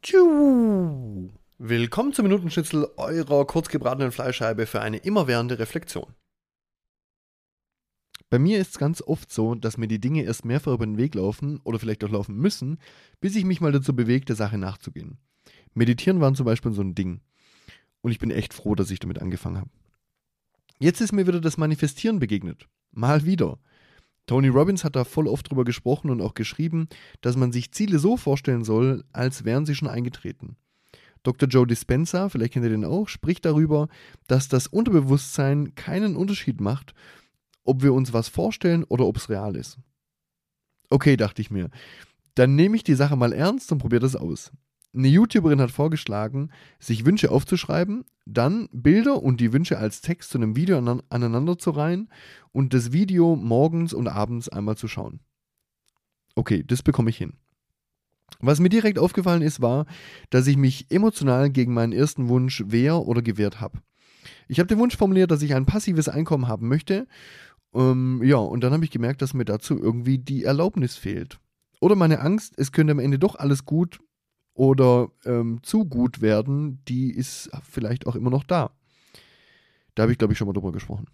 Tschu. Willkommen zum Minutenschnitzel eurer kurzgebratenen Fleischscheibe für eine immerwährende Reflexion. Bei mir ist es ganz oft so, dass mir die Dinge erst mehrfach über den Weg laufen oder vielleicht auch laufen müssen, bis ich mich mal dazu bewege, der Sache nachzugehen. Meditieren war zum Beispiel so ein Ding. Und ich bin echt froh, dass ich damit angefangen habe. Jetzt ist mir wieder das Manifestieren begegnet. Mal wieder. Tony Robbins hat da voll oft drüber gesprochen und auch geschrieben, dass man sich Ziele so vorstellen soll, als wären sie schon eingetreten. Dr. Joe Dispenza, vielleicht kennt ihr den auch, spricht darüber, dass das Unterbewusstsein keinen Unterschied macht, ob wir uns was vorstellen oder ob es real ist. Okay, dachte ich mir. Dann nehme ich die Sache mal ernst und probiere das aus. Eine YouTuberin hat vorgeschlagen, sich Wünsche aufzuschreiben, dann Bilder und die Wünsche als Text zu einem Video aneinander zu reihen und das Video morgens und abends einmal zu schauen. Okay, das bekomme ich hin. Was mir direkt aufgefallen ist, war, dass ich mich emotional gegen meinen ersten Wunsch wehr oder gewehrt habe. Ich habe den Wunsch formuliert, dass ich ein passives Einkommen haben möchte. Ähm, ja, und dann habe ich gemerkt, dass mir dazu irgendwie die Erlaubnis fehlt. Oder meine Angst, es könnte am Ende doch alles gut oder ähm, zu gut werden, die ist vielleicht auch immer noch da. Da habe ich, glaube ich, schon mal drüber gesprochen.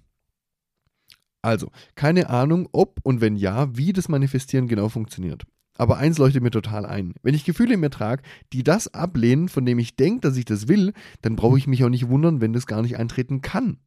Also, keine Ahnung, ob und wenn ja, wie das Manifestieren genau funktioniert. Aber eins leuchtet mir total ein. Wenn ich Gefühle in mir trage, die das ablehnen, von dem ich denke, dass ich das will, dann brauche ich mich auch nicht wundern, wenn das gar nicht eintreten kann.